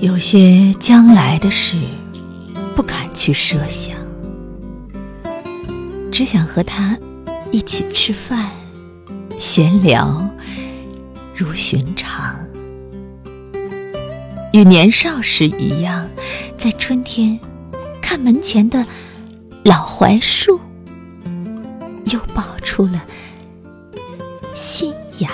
有些将来的事不敢去设想，只想和他一起吃饭、闲聊。如寻常，与年少时一样，在春天看门前的老槐树，又爆出了新芽。